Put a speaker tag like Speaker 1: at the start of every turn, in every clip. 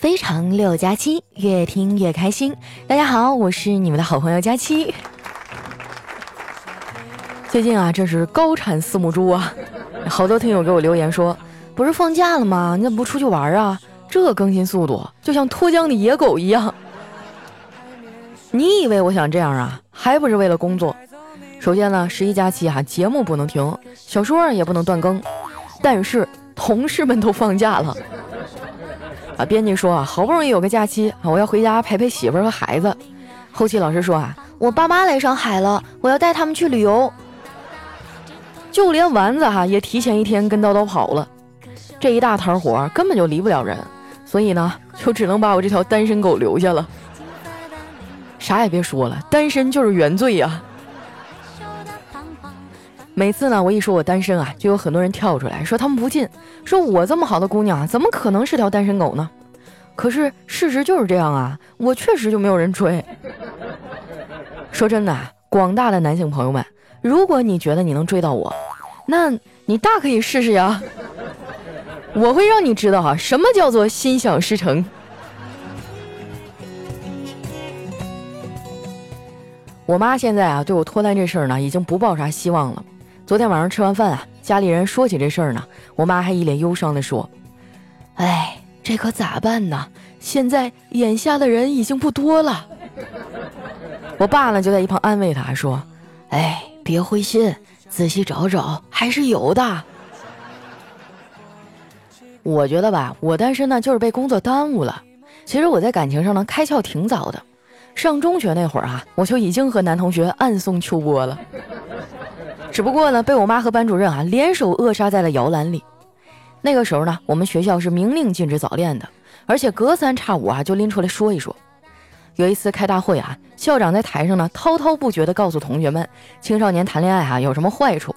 Speaker 1: 非常六加七，越听越开心。大家好，我是你们的好朋友佳期。最近啊，这是高产四母猪啊，好多听友给我留言说，不是放假了吗？你怎么不出去玩啊？这更新速度就像脱缰的野狗一样。你以为我想这样啊？还不是为了工作。首先呢，十一假期哈，节目不能停，小说也不能断更，但是同事们都放假了。啊，编辑说啊，好不容易有个假期啊，我要回家陪陪媳妇儿和孩子。后期老师说啊，我爸妈来上海了，我要带他们去旅游。就连丸子哈也提前一天跟叨叨跑了，这一大摊活根本就离不了人，所以呢，就只能把我这条单身狗留下了。啥也别说了，单身就是原罪呀。每次呢，我一说我单身啊，就有很多人跳出来说他们不信，说我这么好的姑娘，怎么可能是条单身狗呢？可是事实就是这样啊，我确实就没有人追。说真的，广大的男性朋友们，如果你觉得你能追到我，那你大可以试试呀。我会让你知道哈，什么叫做心想事成。我妈现在啊，对我脱单这事儿呢，已经不抱啥希望了。昨天晚上吃完饭啊，家里人说起这事儿呢，我妈还一脸忧伤地说：“哎，这可咋办呢？现在眼下的人已经不多了。” 我爸呢就在一旁安慰她说：“哎，别灰心，仔细找找，还是有的。”我觉得吧，我单身呢就是被工作耽误了。其实我在感情上呢开窍挺早的，上中学那会儿啊，我就已经和男同学暗送秋波了。只不过呢，被我妈和班主任啊联手扼杀在了摇篮里。那个时候呢，我们学校是明令禁止早恋的，而且隔三差五啊就拎出来说一说。有一次开大会啊，校长在台上呢滔滔不绝地告诉同学们，青少年谈恋爱啊有什么坏处。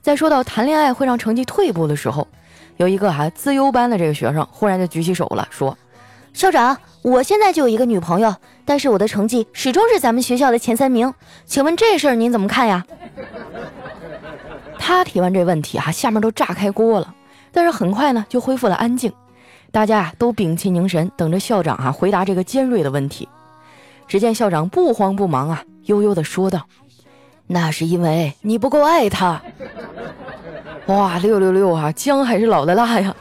Speaker 1: 在说到谈恋爱会让成绩退步的时候，有一个哈资优班的这个学生忽然就举起手了，说：“校长，我现在就有一个女朋友，但是我的成绩始终是咱们学校的前三名，请问这事儿您怎么看呀？”他提完这问题啊，下面都炸开锅了。但是很快呢，就恢复了安静。大家啊都屏气凝神，等着校长啊回答这个尖锐的问题。只见校长不慌不忙啊，悠悠地说道：“那是因为你不够爱他。”哇，六六六啊，姜还是老的辣呀！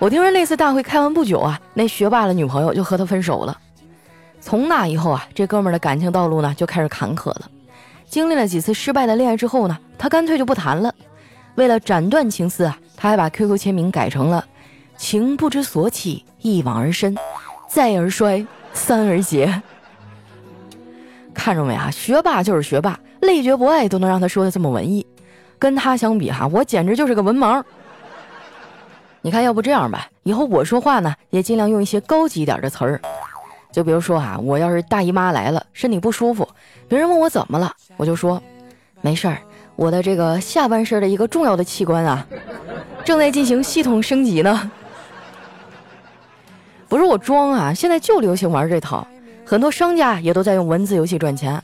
Speaker 1: 我听说那次大会开完不久啊，那学霸的女朋友就和他分手了。从那以后啊，这哥们的感情道路呢就开始坎坷了。经历了几次失败的恋爱之后呢，他干脆就不谈了。为了斩断情丝啊，他还把 QQ 签名改成了“情不知所起，一往而深，再而衰，三而竭”。看着没啊？学霸就是学霸，累觉不爱都能让他说的这么文艺。跟他相比哈，我简直就是个文盲。你看，要不这样吧，以后我说话呢，也尽量用一些高级一点的词儿。就比如说啊，我要是大姨妈来了，身体不舒服，别人问我怎么了，我就说没事儿，我的这个下半身的一个重要的器官啊，正在进行系统升级呢。不是我装啊，现在就流行玩这套，很多商家也都在用文字游戏赚钱。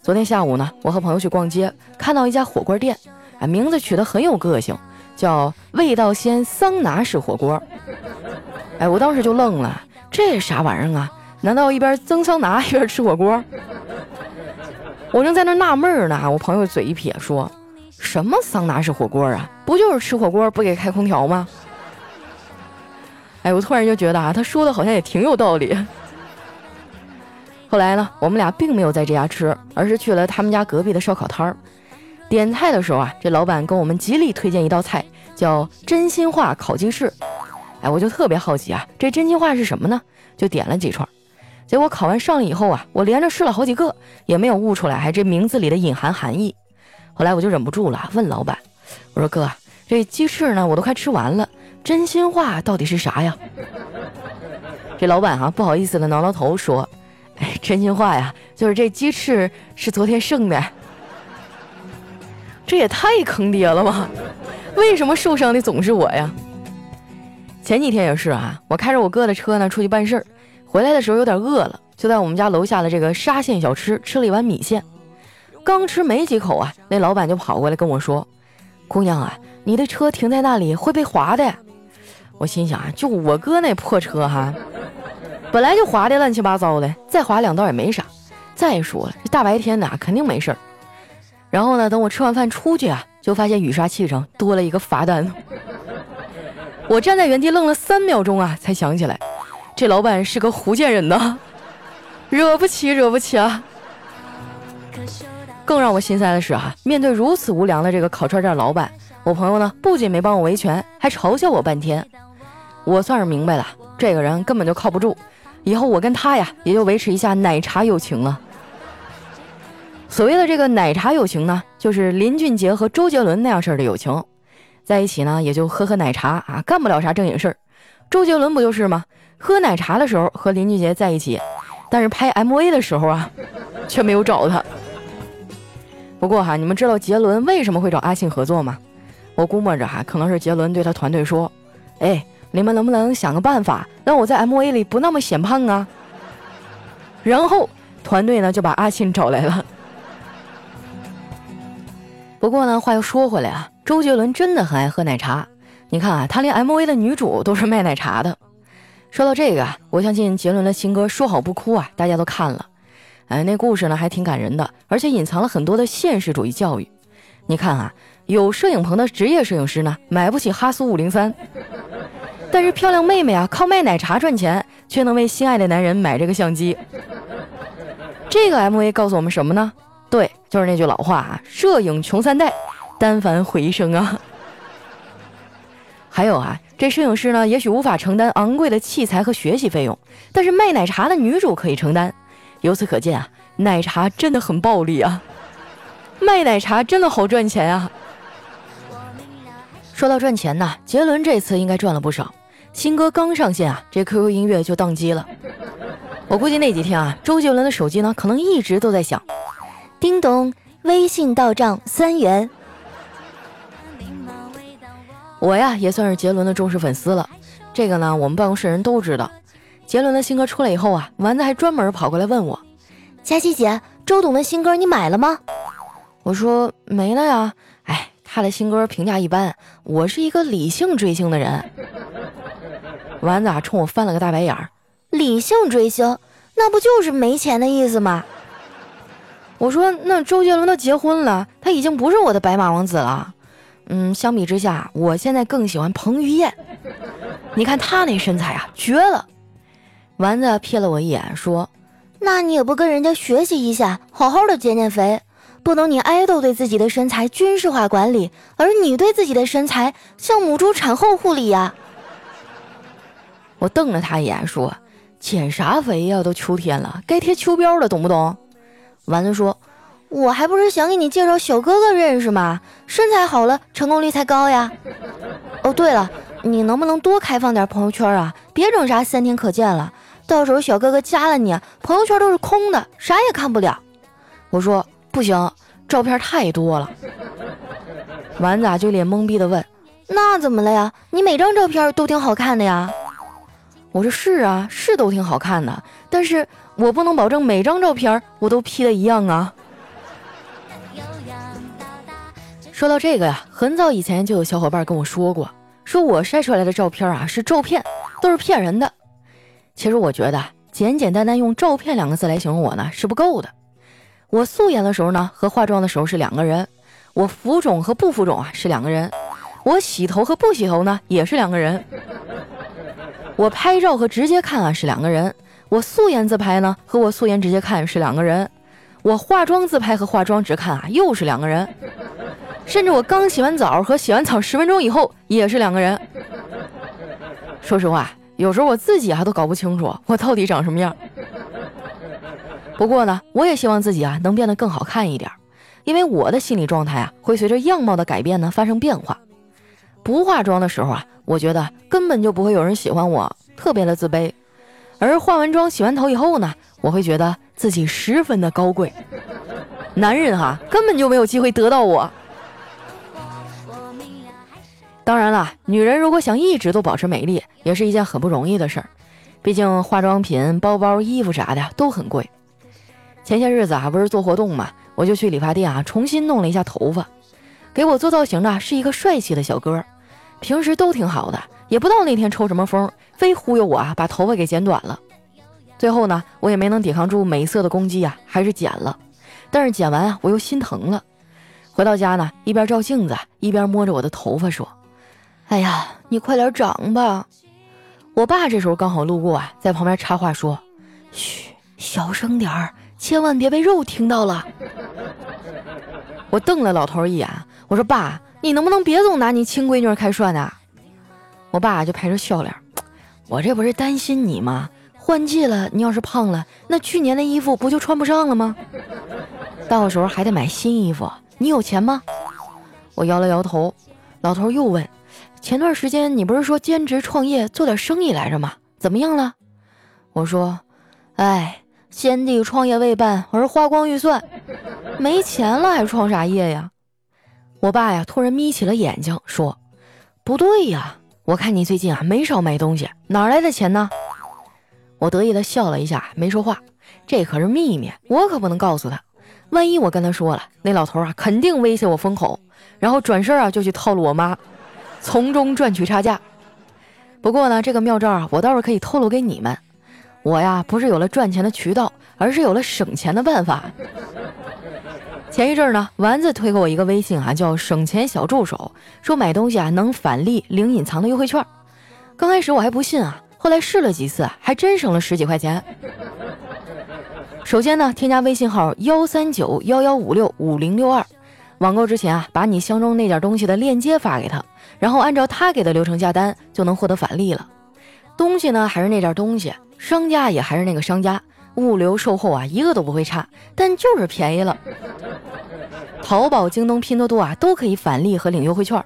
Speaker 1: 昨天下午呢，我和朋友去逛街，看到一家火锅店，啊，名字取得很有个性，叫味道鲜桑拿式火锅。哎，我当时就愣了，这啥玩意儿啊？难道一边蒸桑拿 一边吃火锅？我正在那纳闷呢，我朋友嘴一撇说：“什么桑拿式火锅啊？不就是吃火锅不给开空调吗？”哎，我突然就觉得啊，他说的好像也挺有道理。后来呢，我们俩并没有在这家吃，而是去了他们家隔壁的烧烤摊儿。点菜的时候啊，这老板跟我们极力推荐一道菜，叫真心话烤鸡翅。哎，我就特别好奇啊，这真心话是什么呢？就点了几串。结果烤完上了以后啊，我连着试了好几个，也没有悟出来还这名字里的隐含含义。后来我就忍不住了，问老板：“我说哥，这鸡翅呢，我都快吃完了，真心话到底是啥呀？” 这老板哈不好意思的挠挠头说：“哎，真心话呀，就是这鸡翅是昨天剩的。”这也太坑爹了吧？为什么受伤的总是我呀？前几天也是啊，我开着我哥的车呢出去办事儿。回来的时候有点饿了，就在我们家楼下的这个沙县小吃吃了一碗米线。刚吃没几口啊，那老板就跑过来跟我说：“姑娘啊，你的车停在那里会被划的。”我心想啊，就我哥那破车哈，本来就划的乱七八糟的，再划两道也没啥。再说了，这大白天的肯定没事儿。然后呢，等我吃完饭出去啊，就发现雨刷器上多了一个罚单。我站在原地愣了三秒钟啊，才想起来，这老板是个福建人呐，惹不起，惹不起啊！更让我心塞的是啊，面对如此无良的这个烤串店老板，我朋友呢不仅没帮我维权，还嘲笑我半天。我算是明白了，这个人根本就靠不住，以后我跟他呀也就维持一下奶茶友情了。所谓的这个奶茶友情呢，就是林俊杰和周杰伦那样式的友情，在一起呢也就喝喝奶茶啊，干不了啥正经事儿。周杰伦不就是吗？喝奶茶的时候和林俊杰在一起，但是拍 MV 的时候啊，却没有找他。不过哈，你们知道杰伦为什么会找阿信合作吗？我估摸着哈，可能是杰伦对他团队说：“哎，你们能不能想个办法，让我在 MV 里不那么显胖啊？”然后团队呢就把阿信找来了。不过呢，话又说回来啊，周杰伦真的很爱喝奶茶。你看啊，他连 MV 的女主都是卖奶茶的。说到这个啊，我相信杰伦的新歌《说好不哭》啊，大家都看了。哎，那故事呢还挺感人的，而且隐藏了很多的现实主义教育。你看啊，有摄影棚的职业摄影师呢，买不起哈苏五零三，但是漂亮妹妹啊，靠卖奶茶赚钱，却能为心爱的男人买这个相机。这个 MV 告诉我们什么呢？对，就是那句老话啊，摄影穷三代，单反毁一生啊。还有啊，这摄影师呢，也许无法承担昂贵的器材和学习费用，但是卖奶茶的女主可以承担。由此可见啊，奶茶真的很暴利啊！卖奶茶真的好赚钱啊！说到赚钱呢，杰伦这次应该赚了不少。新歌刚上线啊，这 QQ 音乐就宕机了。我估计那几天啊，周杰伦的手机呢，可能一直都在响，叮咚，微信到账三元。我呀，也算是杰伦的忠实粉丝了。这个呢，我们办公室人都知道。杰伦的新歌出来以后啊，丸子还专门跑过来问我：“佳琪姐，周董的新歌你买了吗？”我说：“没了呀。”哎，他的新歌评价一般。我是一个理性追星的人。丸子啊，冲我翻了个大白眼儿：“理性追星，那不就是没钱的意思吗？”我说：“那周杰伦都结婚了，他已经不是我的白马王子了。嗯，相比之下，我现在更喜欢彭于晏。你看他那身材啊，绝了。”丸子瞥了我一眼，说：“那你也不跟人家学习一下，好好的减减肥，不能你爱豆对自己的身材军事化管理，而你对自己的身材像母猪产后护理呀。”我瞪了他一眼，说：“减啥肥呀？都秋天了，该贴秋膘了，懂不懂？”丸子说：“我还不是想给你介绍小哥哥认识吗？身材好了，成功率才高呀。哦，对了，你能不能多开放点朋友圈啊？别整啥三天可见了。”到时候小哥哥加了你，朋友圈都是空的，啥也看不了。我说不行，照片太多了。丸子就脸懵逼的问：“那怎么了呀？你每张照片都挺好看的呀。”我说：“是啊，是都挺好看的，但是我不能保证每张照片我都 P 的一样啊。”说到这个呀，很早以前就有小伙伴跟我说过，说我晒出来的照片啊是照片，都是骗人的。其实我觉得简简单单用“照片”两个字来形容我呢是不够的。我素颜的时候呢和化妆的时候是两个人，我浮肿和不浮肿啊是两个人，我洗头和不洗头呢也是两个人，我拍照和直接看啊是两个人，我素颜自拍呢和我素颜直接看是两个人，我化妆自拍和化妆直看啊又是两个人，甚至我刚洗完澡和洗完澡十分钟以后也是两个人。说实话。有时候我自己啊都搞不清楚我到底长什么样。不过呢，我也希望自己啊能变得更好看一点，因为我的心理状态啊会随着样貌的改变呢发生变化。不化妆的时候啊，我觉得根本就不会有人喜欢我，特别的自卑；而化完妆、洗完头以后呢，我会觉得自己十分的高贵，男人哈根本就没有机会得到我。当然了，女人如果想一直都保持美丽，也是一件很不容易的事儿。毕竟化妆品、包包、衣服啥的都很贵。前些日子啊，不是做活动嘛，我就去理发店啊，重新弄了一下头发。给我做造型的是一个帅气的小哥，平时都挺好的，也不知道那天抽什么风，非忽悠我啊，把头发给剪短了。最后呢，我也没能抵抗住美色的攻击啊，还是剪了。但是剪完啊，我又心疼了。回到家呢，一边照镜子，一边摸着我的头发说：“哎呀，你快点长吧。”我爸这时候刚好路过啊，在旁边插话说：“嘘，小声点儿，千万别被肉听到了。”我瞪了老头一眼，我说：“爸，你能不能别总拿你亲闺女开涮呢？”我爸就陪着笑脸：“我这不是担心你吗？换季了，你要是胖了，那去年的衣服不就穿不上了吗？到时候还得买新衣服，你有钱吗？”我摇了摇头，老头又问。前段时间你不是说兼职创业做点生意来着吗？怎么样了？我说，哎，先帝创业未半，而花光预算，没钱了还创啥业呀？我爸呀突然眯起了眼睛说：“不对呀，我看你最近啊没少买东西，哪来的钱呢？”我得意的笑了一下，没说话。这可是秘密，我可不能告诉他。万一我跟他说了，那老头啊肯定威胁我封口，然后转身啊就去套路我妈。从中赚取差价。不过呢，这个妙招啊，我倒是可以透露给你们。我呀，不是有了赚钱的渠道，而是有了省钱的办法。前一阵呢，丸子推给我一个微信啊，叫“省钱小助手”，说买东西啊能返利领隐藏的优惠券。刚开始我还不信啊，后来试了几次，还真省了十几块钱。首先呢，添加微信号幺三九幺幺五六五零六二。网购之前啊，把你相中那件东西的链接发给他，然后按照他给的流程下单，就能获得返利了。东西呢还是那件东西，商家也还是那个商家，物流售后啊一个都不会差，但就是便宜了。淘宝、京东、拼多多啊都可以返利和领优惠券。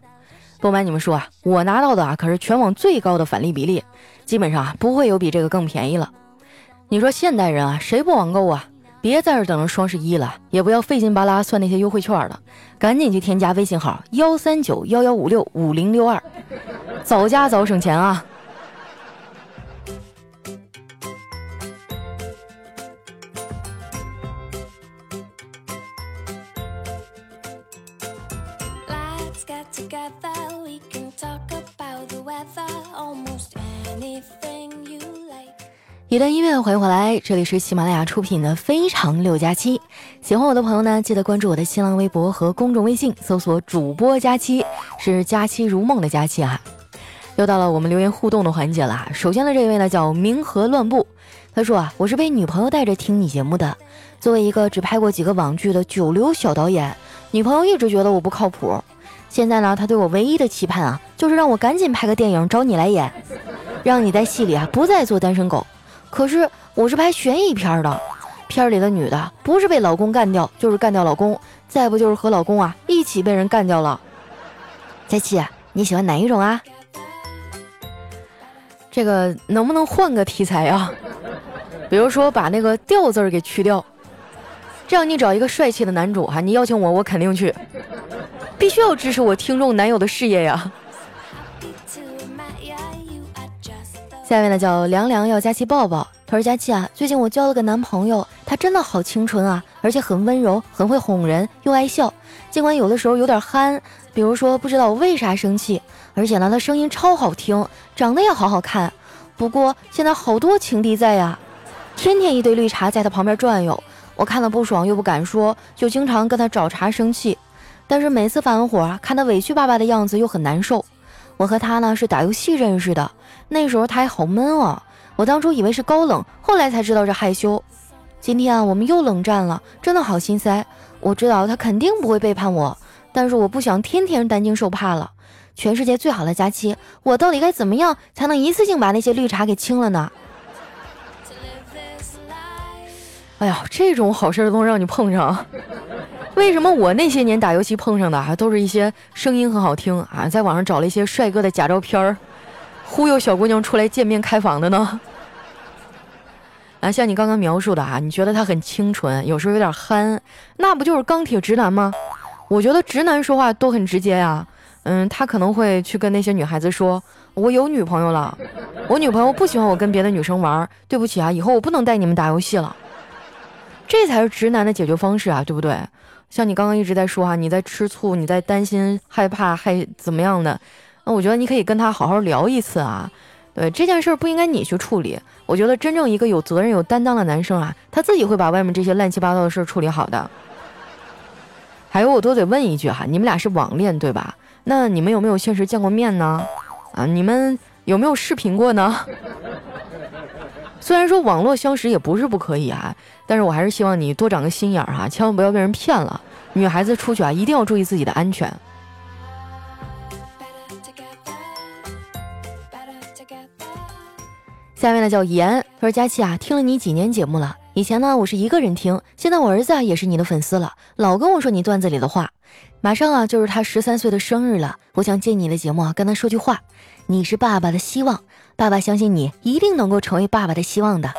Speaker 1: 不瞒你们说啊，我拿到的啊可是全网最高的返利比例，基本上啊不会有比这个更便宜了。你说现代人啊谁不网购啊？别在这等着双十一了，也不要费劲巴拉算那些优惠券了，赶紧去添加微信号幺三九幺幺五六五零六二，早加早省钱啊！一段音乐，欢迎回来，这里是喜马拉雅出品的《非常六加七》。喜欢我的朋友呢，记得关注我的新浪微博和公众微信，搜索“主播佳期”，是“佳期如梦”的佳期啊。又到了我们留言互动的环节了。首先的这位呢，叫冥河乱步，他说啊，我是被女朋友带着听你节目的。作为一个只拍过几个网剧的九流小导演，女朋友一直觉得我不靠谱。现在呢，她对我唯一的期盼啊，就是让我赶紧拍个电影找你来演，让你在戏里啊不再做单身狗。可是我是拍悬疑片的，片里的女的不是被老公干掉，就是干掉老公，再不就是和老公啊一起被人干掉了。佳琪，你喜欢哪一种啊？这个能不能换个题材啊？比如说把那个“调”字儿给去掉，这样你找一个帅气的男主哈，你邀请我，我肯定去，必须要支持我听众男友的事业呀。下面呢叫凉凉要佳琪抱抱，他说佳琪啊，最近我交了个男朋友，他真的好清纯啊，而且很温柔，很会哄人，又爱笑。尽管有的时候有点憨，比如说不知道我为啥生气，而且呢他声音超好听，长得也好好看。不过现在好多情敌在呀，天天一堆绿茶在他旁边转悠，我看了不爽又不敢说，就经常跟他找茬生气。但是每次发完火，看他委屈巴巴的样子又很难受。我和他呢是打游戏认识的，那时候他还好闷哦，我当初以为是高冷，后来才知道是害羞。今天啊，我们又冷战了，真的好心塞。我知道他肯定不会背叛我，但是我不想天天担惊受怕了。全世界最好的假期，我到底该怎么样才能一次性把那些绿茶给清了呢？哎呀，这种好事都能让你碰上。为什么我那些年打游戏碰上的还都是一些声音很好听啊，在网上找了一些帅哥的假照片儿，忽悠小姑娘出来见面开房的呢？啊，像你刚刚描述的啊，你觉得他很清纯，有时候有点憨，那不就是钢铁直男吗？我觉得直男说话都很直接呀。嗯，他可能会去跟那些女孩子说：“我有女朋友了，我女朋友不喜欢我跟别的女生玩，对不起啊，以后我不能带你们打游戏了。”这才是直男的解决方式啊，对不对？像你刚刚一直在说哈，你在吃醋，你在担心、害怕，还怎么样的？那我觉得你可以跟他好好聊一次啊。对这件事儿不应该你去处理。我觉得真正一个有责任、有担当的男生啊，他自己会把外面这些乱七八糟的事儿处理好的。还有，我都得问一句哈，你们俩是网恋对吧？那你们有没有现实见过面呢？啊，你们有没有视频过呢？虽然说网络相识也不是不可以啊，但是我还是希望你多长个心眼儿哈，千万不要被人骗了。女孩子出去啊，一定要注意自己的安全。下面呢叫言，他说佳琪啊，听了你几年节目了。以前呢我是一个人听，现在我儿子啊也是你的粉丝了，老跟我说你段子里的话。马上啊就是他十三岁的生日了，我想借你的节目啊跟他说句话。你是爸爸的希望，爸爸相信你一定能够成为爸爸的希望的。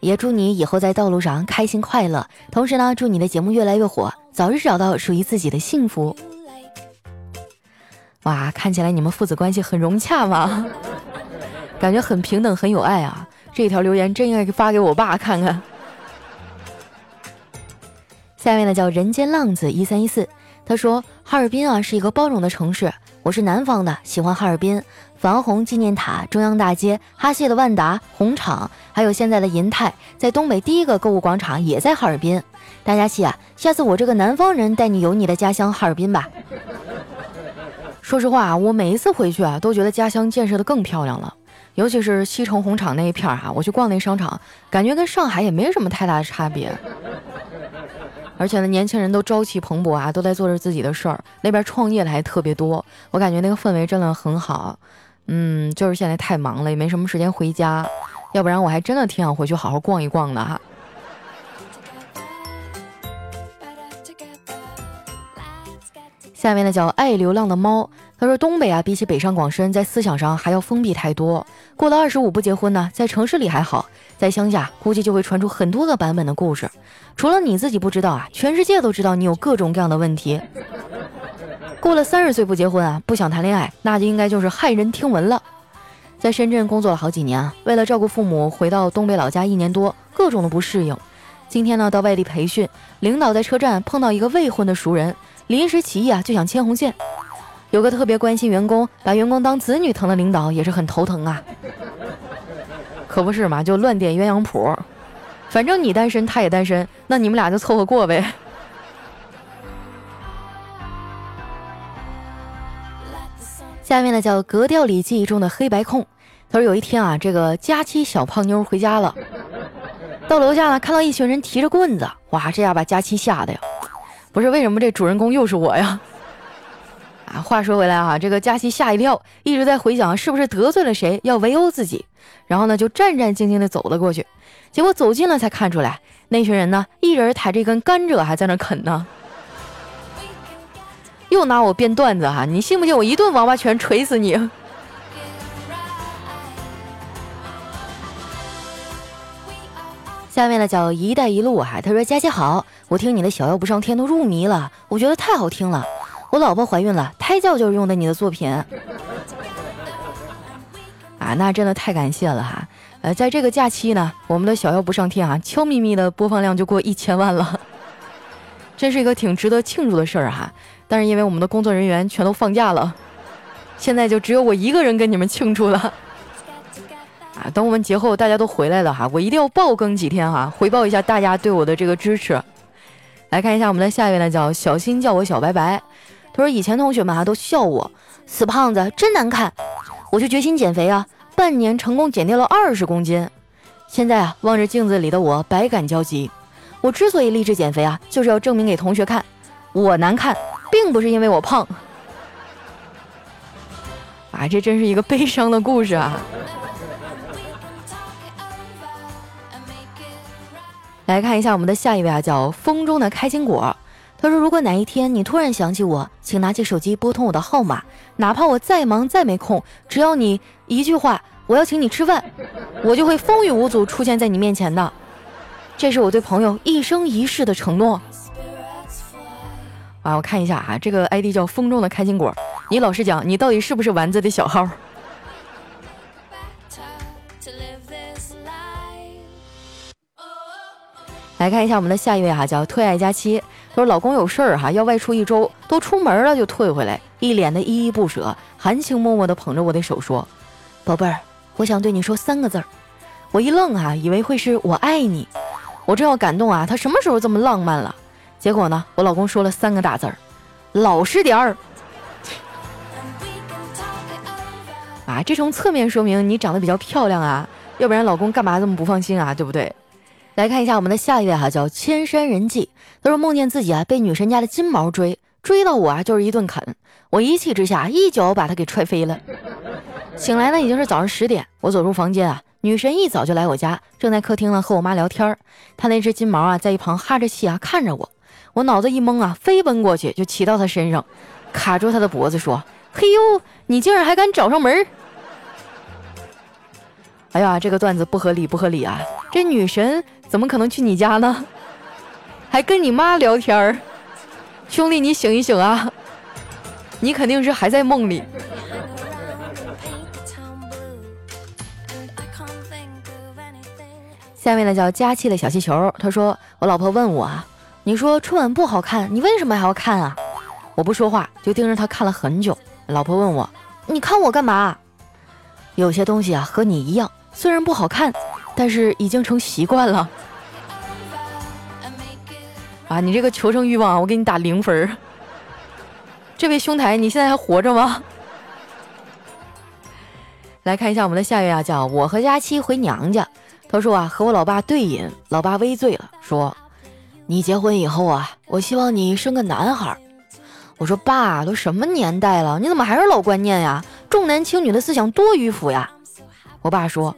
Speaker 1: 也祝你以后在道路上开心快乐，同时呢祝你的节目越来越火，早日找到属于自己的幸福。哇，看起来你们父子关系很融洽嘛。感觉很平等，很有爱啊！这条留言真应该发给我爸看看。下面呢叫人间浪子一三一四，他说哈尔滨啊是一个包容的城市，我是南方的，喜欢哈尔滨，防洪纪念塔、中央大街、哈谢的万达、红场，还有现在的银泰，在东北第一个购物广场也在哈尔滨。大家气啊，下次我这个南方人带你游你的家乡哈尔滨吧。说实话啊，我每一次回去啊，都觉得家乡建设的更漂亮了。尤其是西城红场那一片儿哈，我去逛那商场，感觉跟上海也没什么太大的差别。而且呢，年轻人都朝气蓬勃啊，都在做着自己的事儿。那边创业的还特别多，我感觉那个氛围真的很好。嗯，就是现在太忙了，也没什么时间回家，要不然我还真的挺想回去好好逛一逛的哈。下面呢叫爱流浪的猫。他说：“东北啊，比起北上广深，在思想上还要封闭太多。过了二十五不结婚呢，在城市里还好，在乡下估计就会传出很多个版本的故事。除了你自己不知道啊，全世界都知道你有各种各样的问题。过了三十岁不结婚啊，不想谈恋爱，那就应该就是骇人听闻了。在深圳工作了好几年啊，为了照顾父母，回到东北老家一年多，各种的不适应。今天呢，到外地培训，领导在车站碰到一个未婚的熟人，临时起意啊，就想牵红线。”有个特别关心员工、把员工当子女疼的领导也是很头疼啊，可不是嘛？就乱点鸳鸯谱，反正你单身，他也单身，那你们俩就凑合过呗。下面呢叫格调里记忆中的黑白控，他说有一天啊，这个佳期小胖妞回家了，到楼下呢看到一群人提着棍子，哇，这下把佳期吓得呀，不是为什么这主人公又是我呀？啊，话说回来啊，这个佳琪吓一跳，一直在回想是不是得罪了谁要围殴自己，然后呢就战战兢兢地走了过去，结果走近了才看出来，那群人呢一人抬着一根甘蔗还在那啃呢，又拿我编段子哈，你信不信我一顿王八拳捶死你？下面呢叫一带一路哈，他说佳琪好，我听你的小妖不上天都入迷了，我觉得太好听了。我老婆怀孕了，胎教就是用的你的作品，啊，那真的太感谢了哈。呃，在这个假期呢，我们的小妖不上天啊，悄咪咪的播放量就过一千万了，真是一个挺值得庆祝的事儿哈。但是因为我们的工作人员全都放假了，现在就只有我一个人跟你们庆祝了。啊，等我们节后大家都回来了哈，我一定要爆更几天哈，回报一下大家对我的这个支持。来看一下我们的下一位呢，叫小新叫我小白白。他说：“以前同学们啊都笑我死胖子真难看，我就决心减肥啊，半年成功减掉了二十公斤。现在啊望着镜子里的我百感交集。我之所以励志减肥啊，就是要证明给同学看，我难看并不是因为我胖。啊，这真是一个悲伤的故事啊！来看一下我们的下一位啊，叫风中的开心果。”他说：“如果哪一天你突然想起我，请拿起手机拨通我的号码，哪怕我再忙再没空，只要你一句话，我要请你吃饭，我就会风雨无阻出现在你面前的。这是我对朋友一生一世的承诺。”啊，我看一下啊，这个 ID 叫风中的开心果，你老实讲，你到底是不是丸子的小号？来看一下我们的下一位哈，叫特爱佳期。说老公有事儿哈，要外出一周，都出门了就退回来，一脸的依依不舍，含情脉脉的捧着我的手说：“宝贝儿，我想对你说三个字儿。我一愣啊，以为会是我爱你。我正要感动啊，他什么时候这么浪漫了？结果呢，我老公说了三个大字儿：老实点儿。啊，这从侧面说明你长得比较漂亮啊，要不然老公干嘛这么不放心啊？对不对？来看一下我们的下一位哈，叫千山人迹。他说梦见自己啊被女神家的金毛追，追到我啊就是一顿啃，我一气之下一脚把他给踹飞了。醒来呢已经是早上十点，我走出房间啊，女神一早就来我家，正在客厅呢和我妈聊天儿。她那只金毛啊在一旁哈着气啊看着我，我脑子一懵啊，飞奔过去就骑到她身上，卡住她的脖子说：“嘿呦，你竟然还敢找上门！”哎呀，这个段子不合理，不合理啊！这女神怎么可能去你家呢？还跟你妈聊天儿，兄弟，你醒一醒啊！你肯定是还在梦里。下面呢叫佳期的小气球，他说：“我老婆问我啊，你说春晚不好看，你为什么还要看啊？”我不说话，就盯着他看了很久。老婆问我：“你看我干嘛？”有些东西啊，和你一样。虽然不好看，但是已经成习惯了。啊，你这个求生欲望，我给你打零分儿。这位兄台，你现在还活着吗？来看一下我们的下一位啊，叫我和佳期回娘家。他说啊，和我老爸对饮，老爸微醉了，说：“你结婚以后啊，我希望你生个男孩。”我说：“爸，都什么年代了，你怎么还是老观念呀？重男轻女的思想多迂腐呀！”我爸说。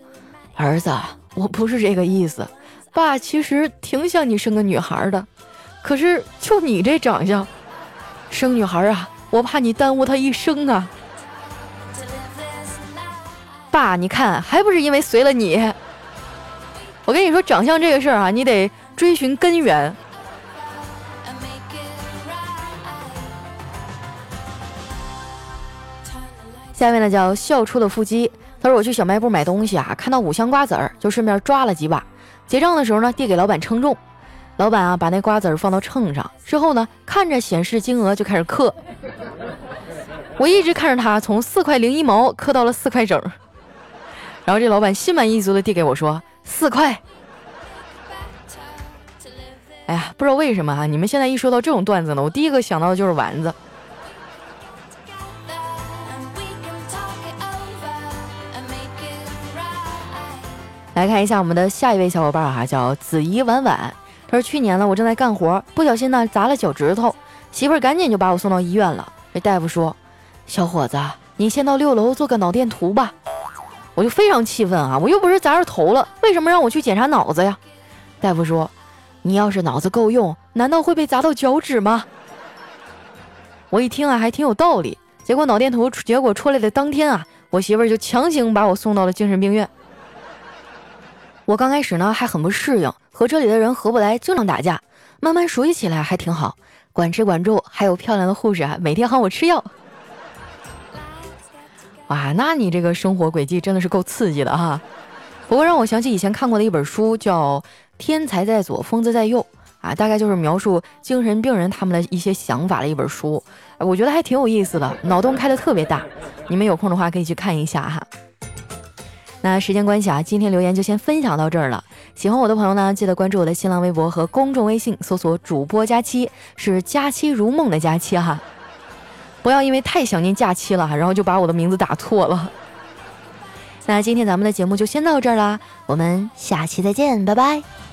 Speaker 1: 儿子，我不是这个意思，爸其实挺想你生个女孩的，可是就你这长相，生女孩啊，我怕你耽误她一生啊。爸，你看还不是因为随了你？我跟你说，长相这个事儿啊，你得追寻根源。下面呢叫笑出了腹肌。他说：“我去小卖部买东西啊，看到五香瓜子儿，就顺便抓了几把。结账的时候呢，递给老板称重。老板啊，把那瓜子儿放到秤上之后呢，看着显示金额就开始刻。我一直看着他从四块零一毛刻到了四块整。然后这老板心满意足的递给我说：四块。哎呀，不知道为什么啊，你们现在一说到这种段子呢，我第一个想到的就是丸子。”来看一下我们的下一位小伙伴哈，叫子怡婉婉。他说去年呢，我正在干活，不小心呢砸了脚趾头，媳妇儿赶紧就把我送到医院了。这大夫说：“小伙子，你先到六楼做个脑电图吧。”我就非常气愤啊，我又不是砸着头了，为什么让我去检查脑子呀？大夫说：“你要是脑子够用，难道会被砸到脚趾吗？”我一听啊，还挺有道理。结果脑电图结果出来的当天啊，我媳妇儿就强行把我送到了精神病院。我刚开始呢还很不适应，和这里的人合不来，经常打架。慢慢熟悉起来还挺好，管吃管住，还有漂亮的护士啊，每天喊我吃药。哇，那你这个生活轨迹真的是够刺激的哈。不过让我想起以前看过的一本书，叫《天才在左，疯子在右》啊，大概就是描述精神病人他们的一些想法的一本书。我觉得还挺有意思的，脑洞开的特别大。你们有空的话可以去看一下哈。那时间关系啊，今天留言就先分享到这儿了。喜欢我的朋友呢，记得关注我的新浪微博和公众微信，搜索“主播佳期”，是“佳期如梦”的佳期哈。不要因为太想念假期了，然后就把我的名字打错了。那今天咱们的节目就先到这儿啦，我们下期再见，拜拜。